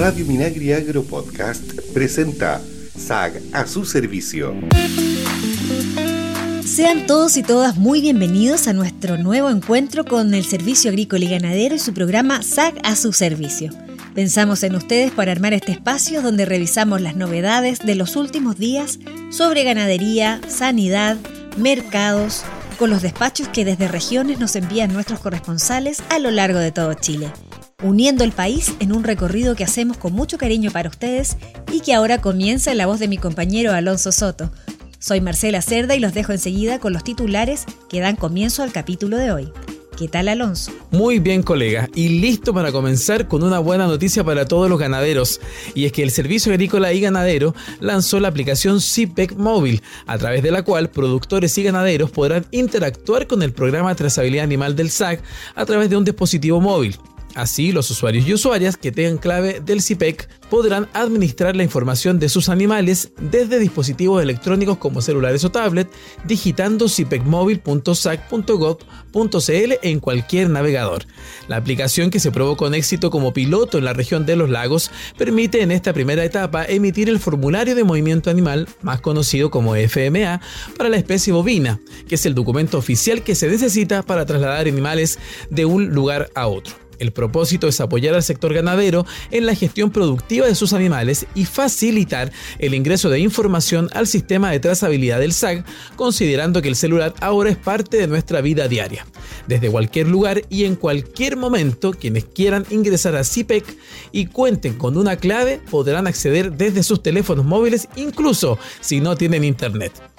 Radio Minagri Agro Podcast presenta SAG a su servicio. Sean todos y todas muy bienvenidos a nuestro nuevo encuentro con el Servicio Agrícola y Ganadero y su programa SAG a su servicio. Pensamos en ustedes para armar este espacio donde revisamos las novedades de los últimos días sobre ganadería, sanidad, mercados, con los despachos que desde regiones nos envían nuestros corresponsales a lo largo de todo Chile, uniendo el país en un recorrido que hacemos con mucho cariño para ustedes y que ahora comienza en la voz de mi compañero Alonso Soto. Soy Marcela Cerda y los dejo enseguida con los titulares que dan comienzo al capítulo de hoy. ¿Qué tal, Alonso? Muy bien, colega, y listo para comenzar con una buena noticia para todos los ganaderos. Y es que el Servicio Agrícola y Ganadero lanzó la aplicación CPEC Móvil, a través de la cual productores y ganaderos podrán interactuar con el programa de trazabilidad animal del SAC a través de un dispositivo móvil. Así, los usuarios y usuarias que tengan clave del CIPEC podrán administrar la información de sus animales desde dispositivos electrónicos como celulares o tablet, digitando cipecmóvil.sac.gov.cl en cualquier navegador. La aplicación que se probó con éxito como piloto en la región de los lagos permite en esta primera etapa emitir el formulario de movimiento animal, más conocido como FMA, para la especie bovina, que es el documento oficial que se necesita para trasladar animales de un lugar a otro. El propósito es apoyar al sector ganadero en la gestión productiva de sus animales y facilitar el ingreso de información al sistema de trazabilidad del SAG, considerando que el celular ahora es parte de nuestra vida diaria. Desde cualquier lugar y en cualquier momento, quienes quieran ingresar a CIPEC y cuenten con una clave podrán acceder desde sus teléfonos móviles, incluso si no tienen internet.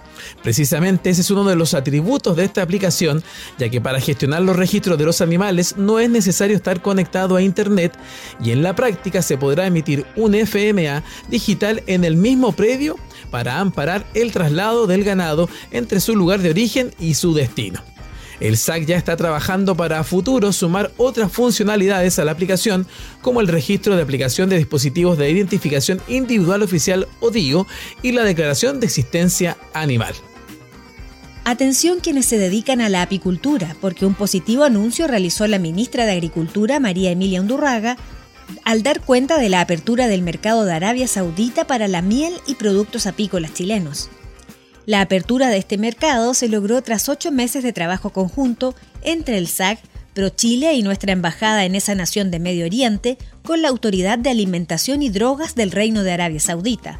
Precisamente ese es uno de los atributos de esta aplicación, ya que para gestionar los registros de los animales no es necesario estar conectado a Internet y en la práctica se podrá emitir un FMA digital en el mismo predio para amparar el traslado del ganado entre su lugar de origen y su destino. El SAC ya está trabajando para a futuro sumar otras funcionalidades a la aplicación, como el registro de aplicación de dispositivos de identificación individual oficial o DIO y la declaración de existencia animal. Atención quienes se dedican a la apicultura, porque un positivo anuncio realizó la ministra de Agricultura, María Emilia Undurraga, al dar cuenta de la apertura del mercado de Arabia Saudita para la miel y productos apícolas chilenos. La apertura de este mercado se logró tras ocho meses de trabajo conjunto entre el SAC, ProChile y nuestra embajada en esa nación de Medio Oriente con la Autoridad de Alimentación y Drogas del Reino de Arabia Saudita.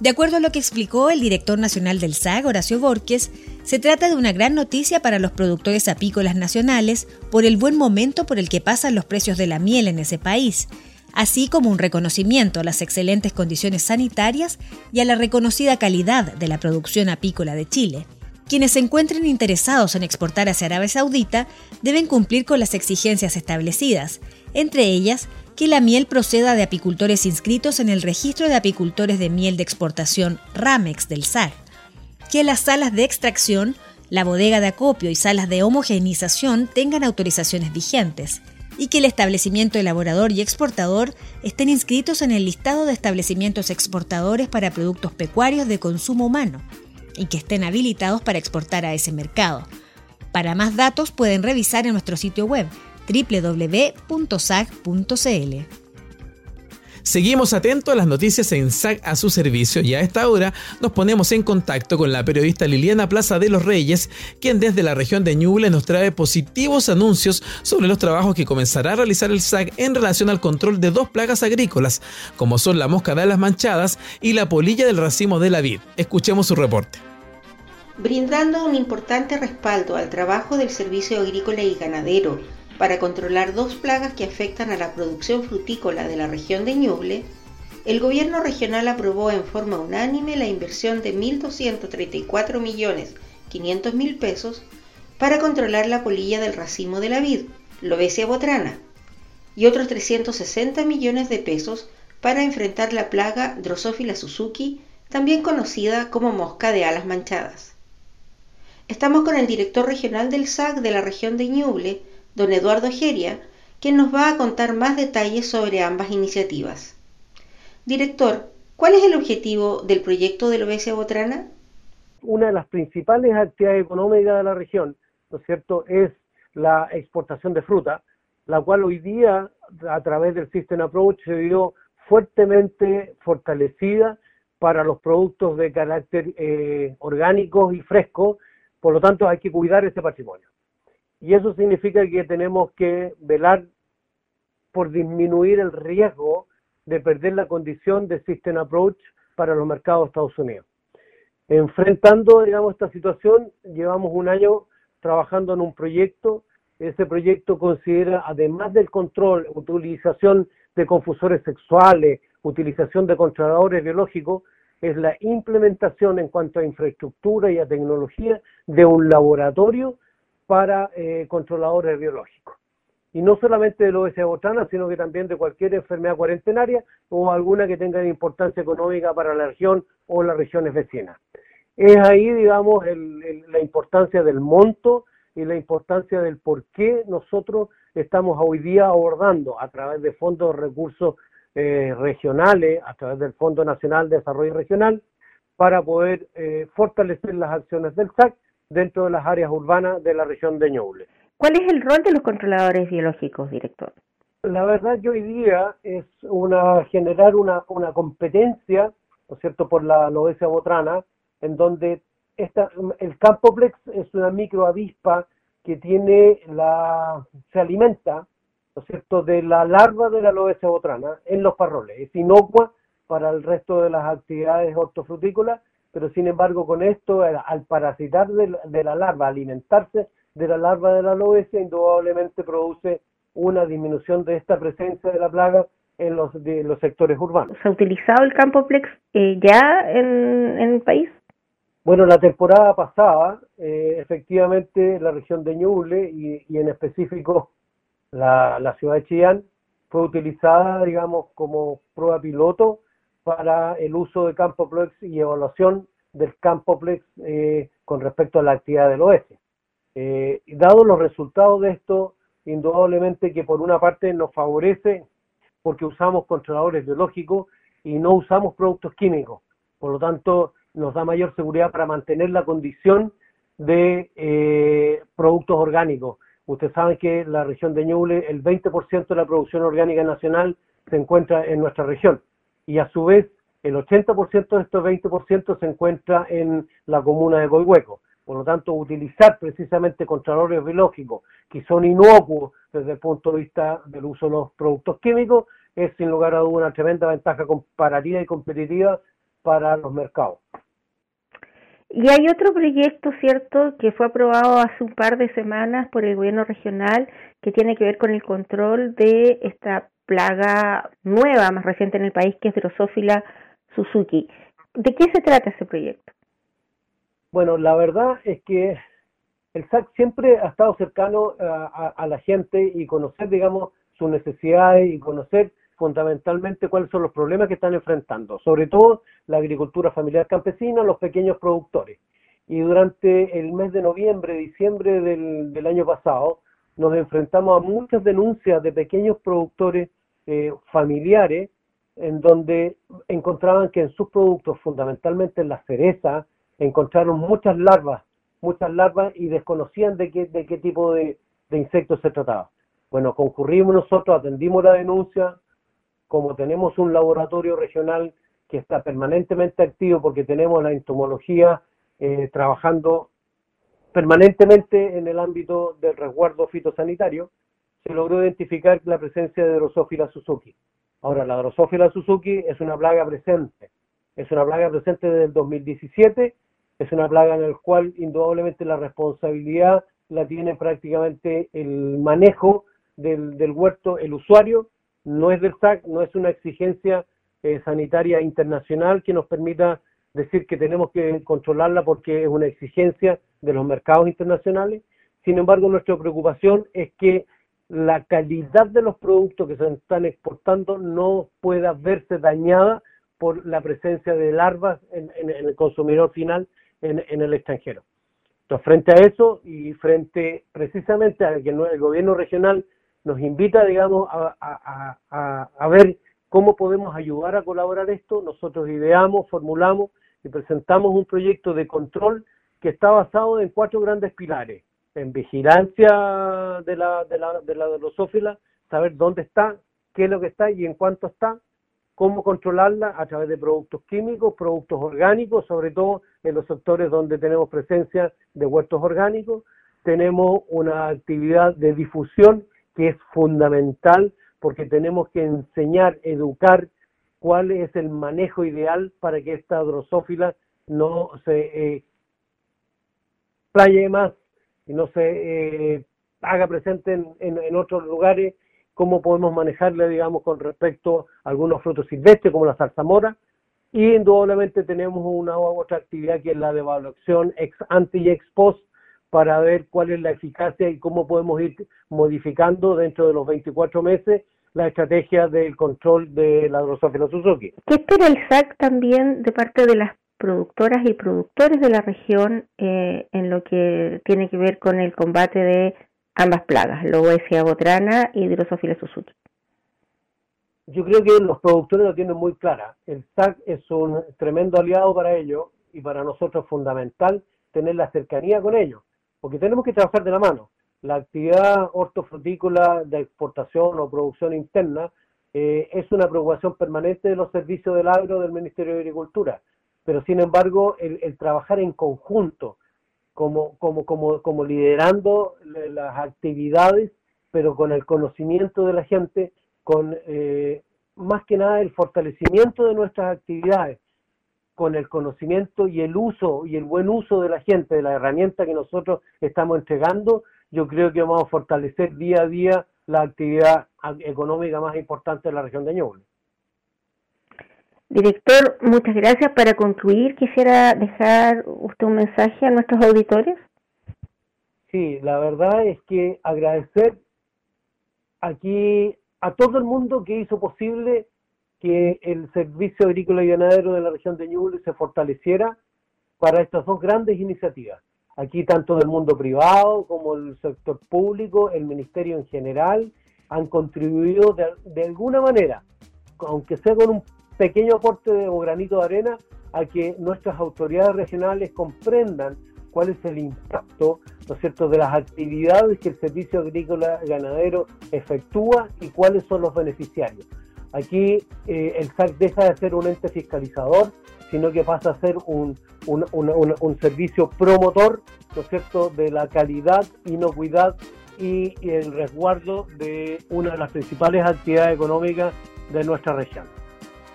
De acuerdo a lo que explicó el director nacional del SAG, Horacio Borges, se trata de una gran noticia para los productores apícolas nacionales por el buen momento por el que pasan los precios de la miel en ese país, así como un reconocimiento a las excelentes condiciones sanitarias y a la reconocida calidad de la producción apícola de Chile. Quienes se encuentren interesados en exportar hacia Arabia Saudita deben cumplir con las exigencias establecidas, entre ellas que la miel proceda de apicultores inscritos en el Registro de Apicultores de Miel de Exportación RAMEX del SAR, que las salas de extracción, la bodega de acopio y salas de homogeneización tengan autorizaciones vigentes, y que el establecimiento elaborador y exportador estén inscritos en el listado de establecimientos exportadores para productos pecuarios de consumo humano y que estén habilitados para exportar a ese mercado. Para más datos pueden revisar en nuestro sitio web www.sag.cl. Seguimos atentos a las noticias en SAC a su servicio y a esta hora nos ponemos en contacto con la periodista Liliana Plaza de los Reyes, quien desde la región de Ñuble nos trae positivos anuncios sobre los trabajos que comenzará a realizar el SAC en relación al control de dos plagas agrícolas, como son la mosca de alas manchadas y la polilla del racimo de la vid. Escuchemos su reporte. Brindando un importante respaldo al trabajo del Servicio Agrícola y Ganadero para controlar dos plagas que afectan a la producción frutícola de la región de Ñuble, el gobierno regional aprobó en forma unánime la inversión de 1.234.500.000 pesos para controlar la polilla del racimo de la vid, Lobesia botrana, y otros 360 millones de pesos para enfrentar la plaga Drosophila Suzuki, también conocida como mosca de alas manchadas. Estamos con el director regional del SAC de la región de Ñuble, don Eduardo Geria, quien nos va a contar más detalles sobre ambas iniciativas. Director, ¿cuál es el objetivo del proyecto de Lobesia Botrana? Una de las principales actividades económicas de la región, ¿no es cierto?, es la exportación de fruta, la cual hoy día, a través del System Approach, se vio fuertemente fortalecida para los productos de carácter eh, orgánico y fresco, por lo tanto hay que cuidar ese patrimonio. Y eso significa que tenemos que velar por disminuir el riesgo de perder la condición de System Approach para los mercados de Estados Unidos. Enfrentando, digamos, esta situación, llevamos un año trabajando en un proyecto. Ese proyecto considera, además del control, utilización de confusores sexuales, utilización de controladores biológicos, es la implementación en cuanto a infraestructura y a tecnología de un laboratorio para eh, controladores biológicos. Y no solamente de la OS botana, sino que también de cualquier enfermedad cuarentenaria o alguna que tenga importancia económica para la región o las regiones vecinas. Es ahí, digamos, la importancia del monto y la importancia del por qué nosotros estamos hoy día abordando a través de fondos de recursos eh, regionales, a través del Fondo Nacional de Desarrollo Regional, para poder eh, fortalecer las acciones del SAC dentro de las áreas urbanas de la región de Ñuble. ¿Cuál es el rol de los controladores biológicos, director? La verdad que hoy día es una generar una, una competencia, ¿no es cierto?, por la lobesia botrana, en donde esta, el Campoplex es una microavispa que tiene la, se alimenta, ¿no es cierto?, de la larva de la lobesia botrana en los parroles. Es inocua para el resto de las actividades hortofrutícolas, pero sin embargo con esto, al parasitar de la, larva, alimentarse de la larva de la lobesia, indudablemente produce una disminución de esta presencia de la plaga en los, de los sectores urbanos. ¿Se ha utilizado el Campoplex eh, ya en, en el país? Bueno, la temporada pasada, eh, efectivamente, la región de Ñuble y, en específico la, ciudad de Chillán fue utilizada, digamos, como prueba piloto para el uso de Campoplex y evaluación del Campoplex eh, con respecto a la actividad del oeste. Eh, dado los resultados de esto, indudablemente que por una parte nos favorece porque usamos controladores biológicos y no usamos productos químicos. Por lo tanto, nos da mayor seguridad para mantener la condición de eh, productos orgánicos. Ustedes saben que la región de Ñuble, el 20% de la producción orgánica nacional se encuentra en nuestra región y a su vez el 80% de estos 20% se encuentra en la comuna de Coihueco. Por lo tanto, utilizar precisamente contralores biológicos que son inocuos desde el punto de vista del uso de los productos químicos es sin lugar a duda una tremenda ventaja comparativa y competitiva para los mercados. Y hay otro proyecto, ¿cierto?, que fue aprobado hace un par de semanas por el gobierno regional que tiene que ver con el control de esta plaga nueva, más reciente en el país, que es Drosophila Suzuki. ¿De qué se trata ese proyecto? Bueno, la verdad es que el SAC siempre ha estado cercano a, a la gente y conocer, digamos, sus necesidades y conocer fundamentalmente cuáles son los problemas que están enfrentando, sobre todo la agricultura familiar campesina, los pequeños productores. Y durante el mes de noviembre, diciembre del, año pasado, nos enfrentamos a muchas denuncias de pequeños productores eh, familiares en donde encontraban que en sus productos, fundamentalmente en la cereza, encontraron muchas larvas, muchas larvas y desconocían de qué, de qué tipo de, insectos se trataba. Bueno, concurrimos nosotros, atendimos la denuncia, como tenemos un laboratorio regional que está permanentemente activo porque tenemos la entomología eh, trabajando permanentemente en el ámbito del resguardo fitosanitario, se logró identificar la presencia de Drosophila Suzuki. Ahora, la Drosophila Suzuki es una plaga presente, es una plaga presente desde el 2017, es una plaga en la cual indudablemente la responsabilidad la tiene prácticamente el manejo del, del huerto el usuario, no es del SAC, no es una exigencia eh, sanitaria internacional que nos permita decir que tenemos que controlarla porque es una exigencia de los mercados internacionales. Sin embargo, nuestra preocupación es que la calidad de los productos que se están exportando no pueda verse dañada por la presencia de larvas en, el consumidor final en, el extranjero. Entonces, frente a eso y frente precisamente a que el gobierno regional nos invita, digamos, a, ver cómo podemos ayudar a colaborar esto. Nosotros ideamos, formulamos y presentamos un proyecto de control que está basado en cuatro grandes pilares. En vigilancia de la, de la, de la drosófila, saber dónde está, qué es lo que está y en cuánto está. cómo controlarla a través de productos químicos, productos orgánicos, sobre todo en los sectores donde tenemos presencia de huertos orgánicos. Tenemos una actividad de difusión que es fundamental porque tenemos que enseñar, educar cuál es el manejo ideal para que esta drosófila no se eh, playe más y no se eh, haga presente en, en, otros lugares, cómo podemos manejarla, digamos, con respecto a algunos frutos silvestres como la zarzamora. Y indudablemente tenemos una otra actividad que es la de evaluación ex ante y ex post para ver cuál es la eficacia y cómo podemos ir modificando dentro de los 24 meses la estrategia del control de la Drosophila Suzuki. ¿Qué espera el SAC también de parte de las productoras y productores de la región eh, en lo que tiene que ver con el combate de ambas plagas, Loesia botrana y Drosophila Suzuki? Yo creo que los productores lo tienen muy clara. El SAC es un tremendo aliado para ellos y para nosotros es fundamental tener la cercanía con ellos, porque tenemos que trabajar de la mano la actividad hortofrutícola de exportación o producción interna eh, es una preocupación permanente de los servicios del agro del Ministerio de Agricultura, pero sin embargo el, trabajar en conjunto, como, como, como, como liderando las actividades, pero con el conocimiento de la gente, con eh, más que nada el fortalecimiento de nuestras actividades, con el conocimiento y el uso y el buen uso de la gente, de la herramienta que nosotros estamos entregando, yo creo que vamos a fortalecer día a día la actividad económica más importante de la región de Ñuble. Director, muchas gracias. Para concluir, quisiera dejar usted un mensaje a nuestros auditores. Sí, la verdad es que agradecer aquí a todo el mundo que hizo posible que el servicio agrícola y ganadero de la región de Ñuble se fortaleciera para estas dos grandes iniciativas. Aquí tanto del mundo privado como el sector público, el ministerio en general, han contribuido de, alguna manera, aunque sea con un pequeño aporte de, o granito de arena, a que nuestras autoridades regionales comprendan cuál es el impacto, ¿no es cierto?, de las actividades que el servicio agrícola ganadero efectúa y cuáles son los beneficiarios. Aquí eh, el SAC deja de ser un ente fiscalizador, sino que pasa a ser un, un, servicio promotor, ¿no es cierto?, de la calidad, inocuidad y el resguardo de una de las principales actividades económicas de nuestra región.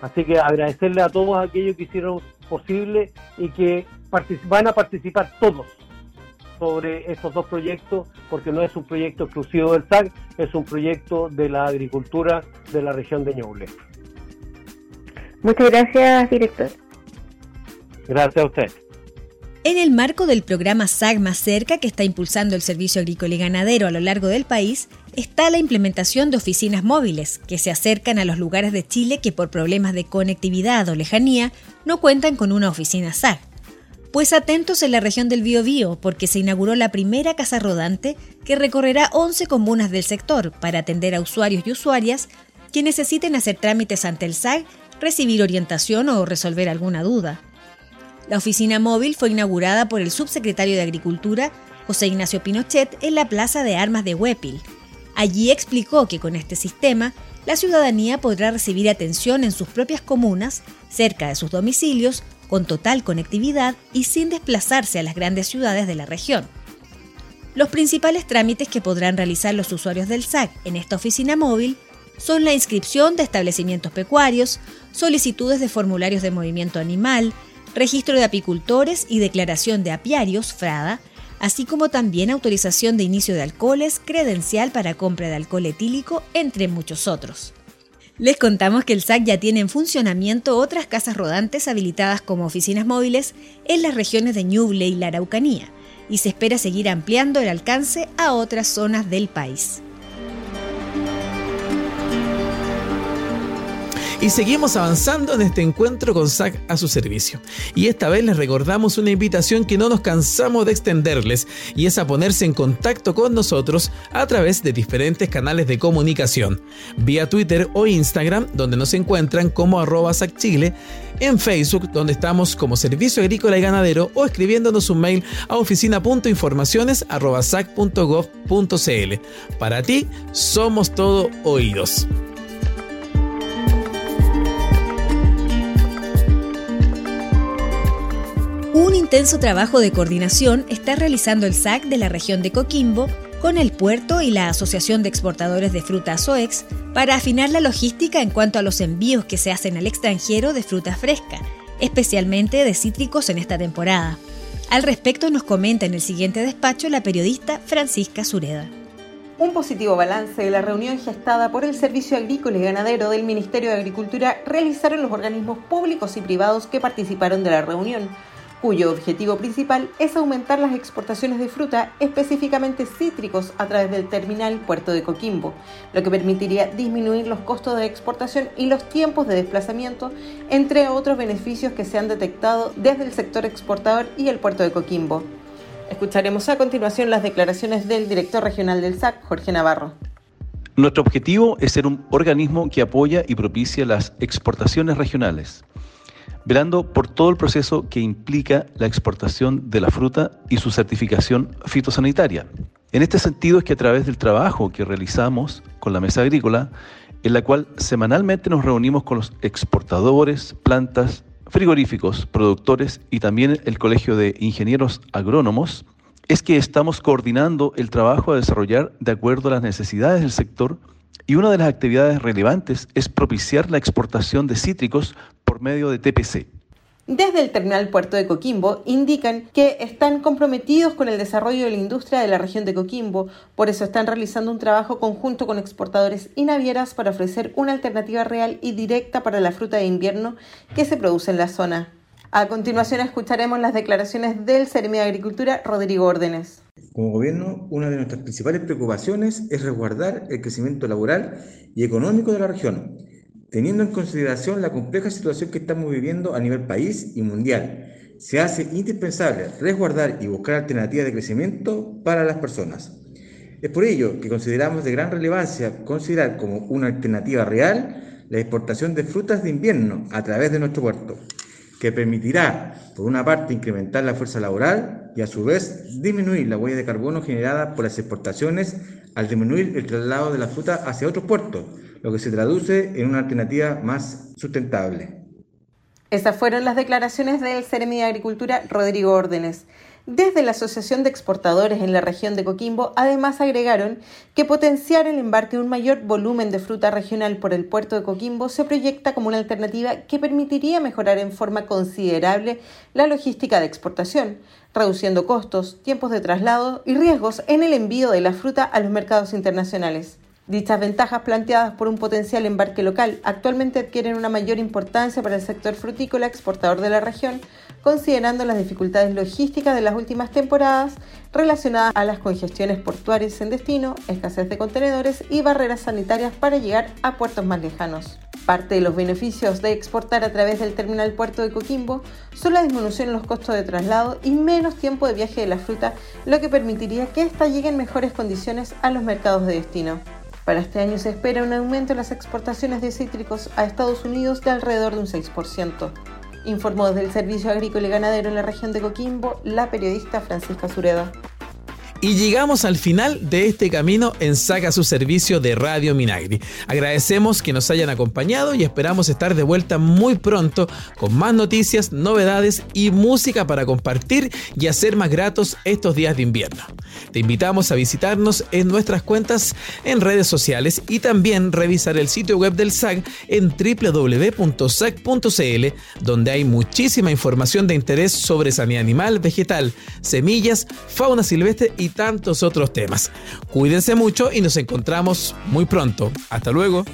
Así que agradecerle a todos aquellos que hicieron posible y que van a participar todos sobre estos dos proyectos, porque no es un proyecto exclusivo del SAC, es un proyecto de la agricultura de la región de Ñuble. Muchas gracias, director. Gracias a usted. En el marco del programa SAG Más Cerca, que está impulsando el Servicio Agrícola y Ganadero a lo largo del país, está la implementación de oficinas móviles, que se acercan a los lugares de Chile que por problemas de conectividad o lejanía no cuentan con una oficina SAG. Pues atentos en la región del Biobío, porque se inauguró la primera casa rodante que recorrerá 11 comunas del sector para atender a usuarios y usuarias que necesiten hacer trámites ante el SAG, recibir orientación o resolver alguna duda. La oficina móvil fue inaugurada por el subsecretario de Agricultura, José Ignacio Pinochet, en la Plaza de Armas de Huepil. Allí explicó que con este sistema, la ciudadanía podrá recibir atención en sus propias comunas, cerca de sus domicilios, con total conectividad y sin desplazarse a las grandes ciudades de la región. Los principales trámites que podrán realizar los usuarios del SAC en esta oficina móvil son la inscripción de establecimientos pecuarios, solicitudes de formularios de movimiento animal, registro de apicultores y declaración de apiarios, FRADA, así como también autorización de inicio de alcoholes, credencial para compra de alcohol etílico, entre muchos otros. Les contamos que el SAC ya tiene en funcionamiento otras casas rodantes habilitadas como oficinas móviles en las regiones de Ñuble y la Araucanía, y se espera seguir ampliando el alcance a otras zonas del país. Y seguimos avanzando en este encuentro con SAC a su servicio. Y esta vez les recordamos una invitación que no nos cansamos de extenderles y es a ponerse en contacto con nosotros a través de diferentes canales de comunicación, vía Twitter o Instagram, donde nos encuentran como arroba SACChile, en Facebook, donde estamos como Servicio Agrícola y Ganadero, o escribiéndonos un mail a oficina.informaciones.sac.gov.cl. Para ti, somos todo oídos. Intenso trabajo de coordinación está realizando el SAC de la región de Coquimbo con el puerto y la Asociación de Exportadores de Fruta SOEX para afinar la logística en cuanto a los envíos que se hacen al extranjero de fruta fresca, especialmente de cítricos en esta temporada. Al respecto nos comenta en el siguiente despacho la periodista Francisca Sureda. Un positivo balance de la reunión gestada por el Servicio Agrícola y Ganadero del Ministerio de Agricultura realizaron los organismos públicos y privados que participaron de la reunión, cuyo objetivo principal es aumentar las exportaciones de fruta, específicamente cítricos, a través del terminal Puerto de Coquimbo, lo que permitiría disminuir los costos de exportación y los tiempos de desplazamiento, entre otros beneficios que se han detectado desde el sector exportador y el Puerto de Coquimbo. Escucharemos a continuación las declaraciones del director regional del SAC, Jorge Navarro. Nuestro objetivo es ser un organismo que apoya y propicia las exportaciones regionales velando por todo el proceso que implica la exportación de la fruta y su certificación fitosanitaria. En este sentido es que a través del trabajo que realizamos con la mesa agrícola, en la cual semanalmente nos reunimos con los exportadores, plantas, frigoríficos, productores y también el Colegio de Ingenieros Agrónomos, es que estamos coordinando el trabajo a desarrollar de acuerdo a las necesidades del sector y una de las actividades relevantes es propiciar la exportación de cítricos por medio de TPC. Desde el terminal Puerto de Coquimbo indican que están comprometidos con el desarrollo de la industria de la región de Coquimbo, por eso están realizando un trabajo conjunto con exportadores y navieras para ofrecer una alternativa real y directa para la fruta de invierno que se produce en la zona. A continuación escucharemos las declaraciones del Ceremi de Agricultura, Rodrigo Órdenes. Como gobierno, una de nuestras principales preocupaciones es resguardar el crecimiento laboral y económico de la región teniendo en consideración la compleja situación que estamos viviendo a nivel país y mundial. Se hace indispensable resguardar y buscar alternativas de crecimiento para las personas. Es por ello que consideramos de gran relevancia considerar como una alternativa real la exportación de frutas de invierno a través de nuestro puerto, que permitirá, por una parte, incrementar la fuerza laboral y a su vez disminuir la huella de carbono generada por las exportaciones al disminuir el traslado de la fruta hacia otros puertos, lo que se traduce en una alternativa más sustentable. Esas fueron las declaraciones del Ceremi de Agricultura Rodrigo Órdenes. Desde la Asociación de Exportadores en la región de Coquimbo, además agregaron que potenciar el embarque de un mayor volumen de fruta regional por el puerto de Coquimbo se proyecta como una alternativa que permitiría mejorar en forma considerable la logística de exportación, reduciendo costos, tiempos de traslado y riesgos en el envío de la fruta a los mercados internacionales. Dichas ventajas planteadas por un potencial embarque local actualmente adquieren una mayor importancia para el sector frutícola exportador de la región, considerando las dificultades logísticas de las últimas temporadas relacionadas a las congestiones portuarias en destino, escasez de contenedores y barreras sanitarias para llegar a puertos más lejanos. Parte de los beneficios de exportar a través del terminal puerto de Coquimbo son la disminución en los costos de traslado y menos tiempo de viaje de la fruta, lo que permitiría que ésta llegue en mejores condiciones a los mercados de destino. Para este año se espera un aumento en las exportaciones de cítricos a Estados Unidos de alrededor de un 6%, informó desde el Servicio Agrícola y Ganadero en la región de Coquimbo la periodista Francisca Sureda. Y llegamos al final de este camino en Saca su servicio de Radio Minagri. Agradecemos que nos hayan acompañado y esperamos estar de vuelta muy pronto con más noticias, novedades y música para compartir y hacer más gratos estos días de invierno. Te invitamos a visitarnos en nuestras cuentas en redes sociales y también revisar el sitio web del SAG en www.sag.cl, donde hay muchísima información de interés sobre sanidad animal, vegetal, semillas, fauna silvestre y tantos otros temas. Cuídense mucho y nos encontramos muy pronto. Hasta luego.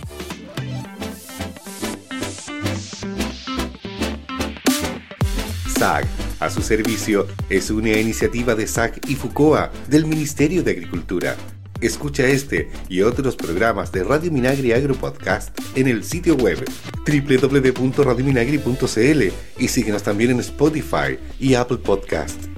SAG, a su servicio, es una iniciativa de SAC y FUCOA del Ministerio de Agricultura. Escucha este y otros programas de Radio Minagri Agro Podcast en el sitio web www.radiominagri.cl y síguenos también en Spotify y Apple Podcast.